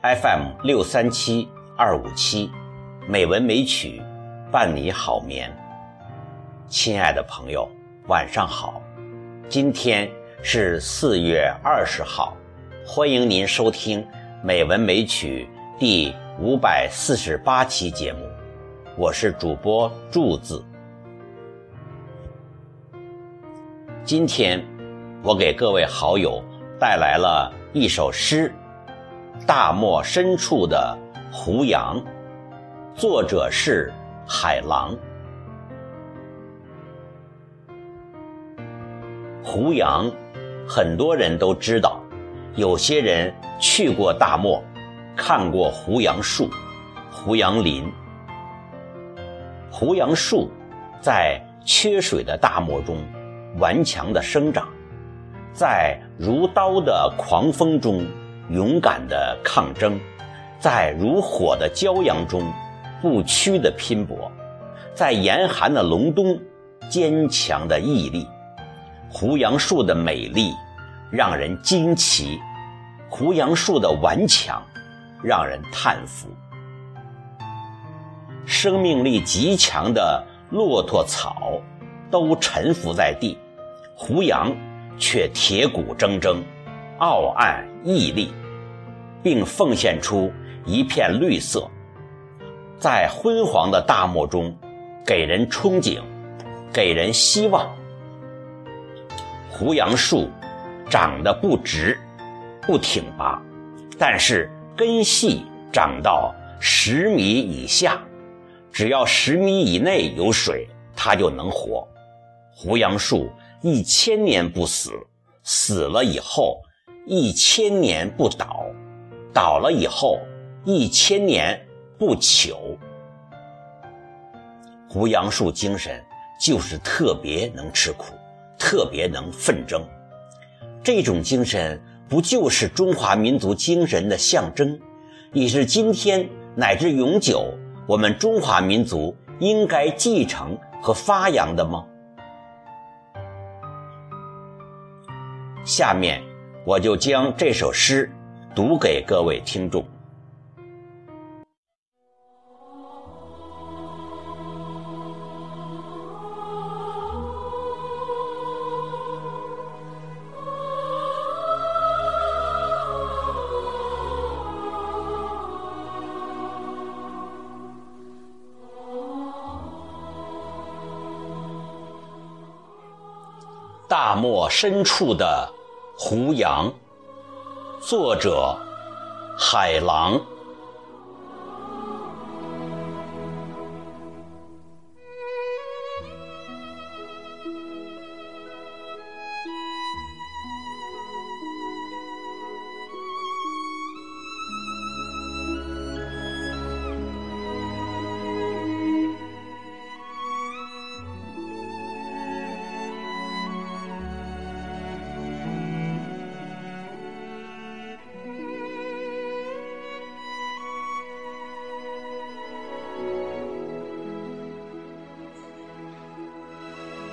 FM 六三七二五七，美文美曲，伴你好眠。亲爱的朋友，晚上好，今天是四月二十号，欢迎您收听《美文美曲》第五百四十八期节目，我是主播柱子。今天，我给各位好友带来了一首诗。大漠深处的胡杨，作者是海狼。胡杨，很多人都知道，有些人去过大漠，看过胡杨树、胡杨林。胡杨树在缺水的大漠中顽强地生长，在如刀的狂风中。勇敢的抗争，在如火的骄阳中不屈的拼搏，在严寒的隆冬坚强的屹立。胡杨树的美丽让人惊奇，胡杨树的顽强让人叹服。生命力极强的骆驼草都沉浮在地，胡杨却铁骨铮铮。傲岸屹立，并奉献出一片绿色，在昏黄的大漠中，给人憧憬，给人希望。胡杨树长得不直，不挺拔，但是根系长到十米以下，只要十米以内有水，它就能活。胡杨树一千年不死，死了以后。一千年不倒，倒了以后一千年不朽。胡杨树精神就是特别能吃苦，特别能奋争。这种精神不就是中华民族精神的象征，也是今天乃至永久我们中华民族应该继承和发扬的吗？下面。我就将这首诗读给各位听众。大漠深处的。胡杨，作者海狼。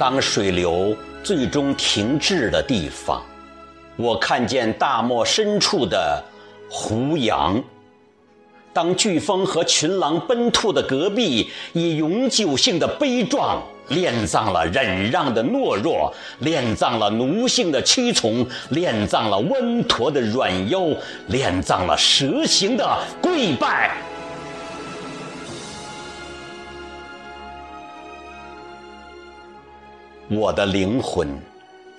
当水流最终停滞的地方，我看见大漠深处的胡杨；当飓风和群狼奔突的戈壁，以永久性的悲壮殓葬了忍让的懦弱，殓葬了奴性的屈从，殓葬了温驼的软腰，殓葬了蛇形的跪拜。我的灵魂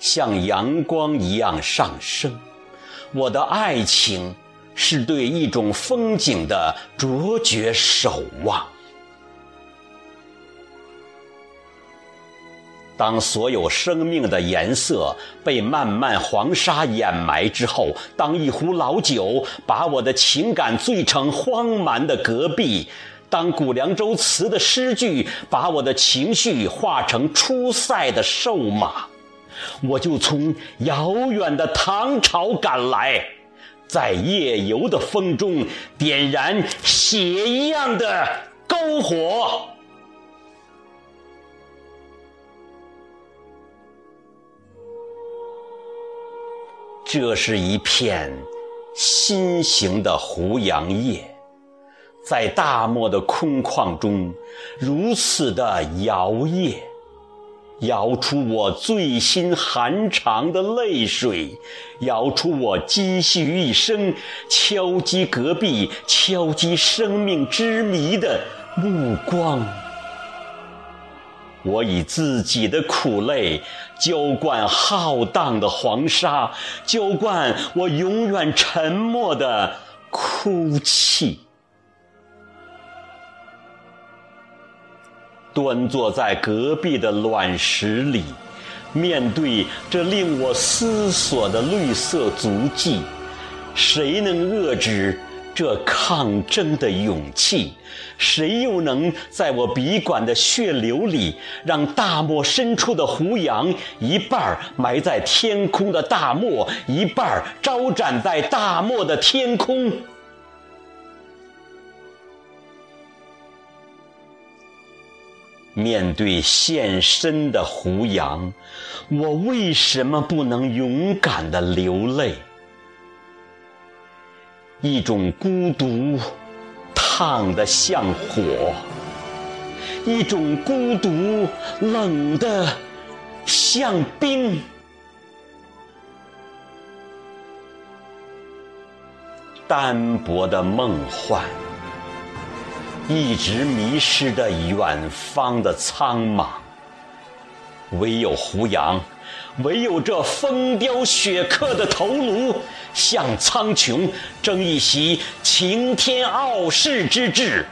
像阳光一样上升，我的爱情是对一种风景的卓绝守望。当所有生命的颜色被漫漫黄沙掩埋之后，当一壶老酒把我的情感醉成荒蛮的戈壁。当《古凉州词》的诗句把我的情绪化成出塞的瘦马，我就从遥远的唐朝赶来，在夜游的风中点燃血一样的篝火。这是一片心形的胡杨叶，在大漠的空旷中，如此的摇曳，摇出我醉心寒肠的泪水，摇出我积蓄一生敲击戈壁、敲击生命之谜的目光。我以自己的苦泪浇灌浩荡的黄沙，浇灌我永远沉默的哭泣。端坐在隔壁的卵石里，面对这令我思索的绿色足迹，谁能遏制？这抗争的勇气，谁又能在我笔管的血流里，让大漠深处的胡杨一半埋在天空的大漠，一半招展在大漠的天空？面对现身的胡杨，我为什么不能勇敢的流泪？一种孤独，烫得像火；一种孤独，冷得像冰。单薄的梦幻，一直迷失的远方的苍茫，唯有胡杨。唯有这风雕雪刻的头颅，向苍穹争一席擎天傲世之志，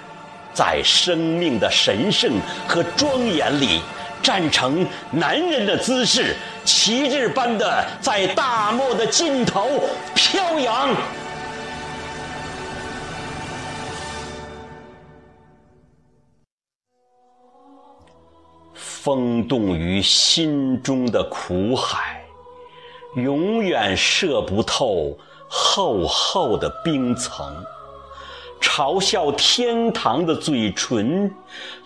在生命的神圣和庄严里，站成男人的姿势，旗帜般的在大漠的尽头飘扬。风动于心中的苦海，永远射不透厚厚的冰层；嘲笑天堂的嘴唇，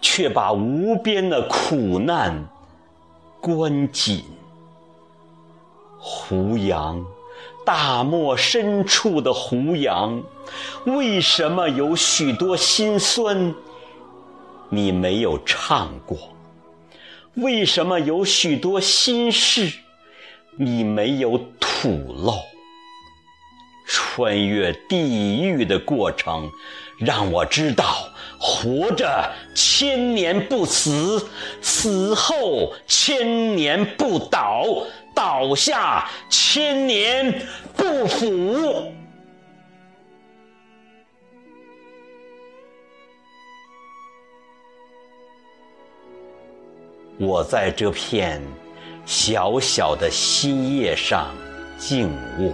却把无边的苦难关紧。胡杨，大漠深处的胡杨，为什么有许多心酸，你没有唱过？为什么有许多心事，你没有吐露？穿越地狱的过程，让我知道，活着千年不死，死后千年不倒，倒下千年不腐。我在这片小小的新叶上静卧，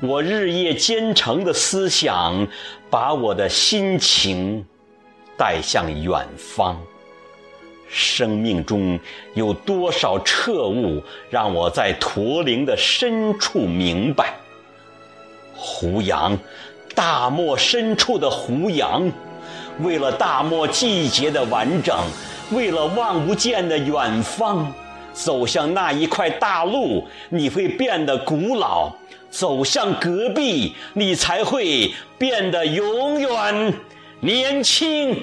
我日夜兼程的思想，把我的心情带向远方。生命中有多少彻悟，让我在驼铃的深处明白：胡杨，大漠深处的胡杨，为了大漠季节的完整。为了望不见的远方，走向那一块大陆，你会变得古老；走向隔壁，你才会变得永远年轻。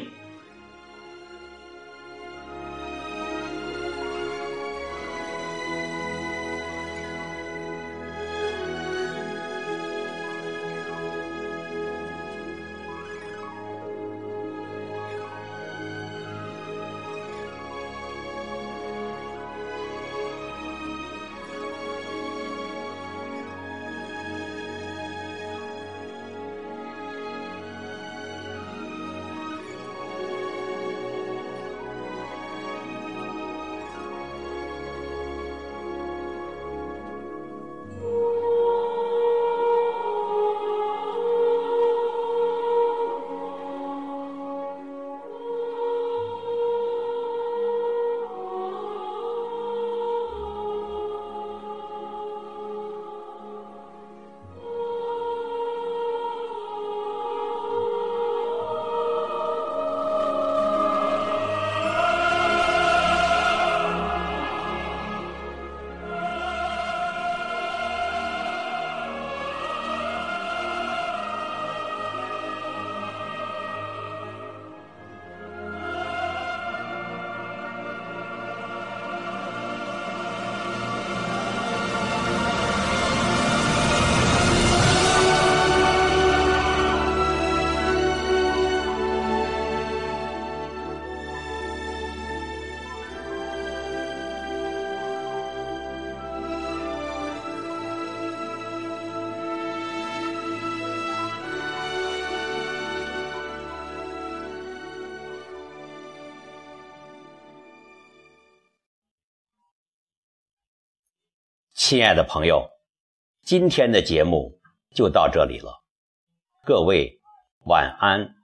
亲爱的朋友，今天的节目就到这里了，各位晚安。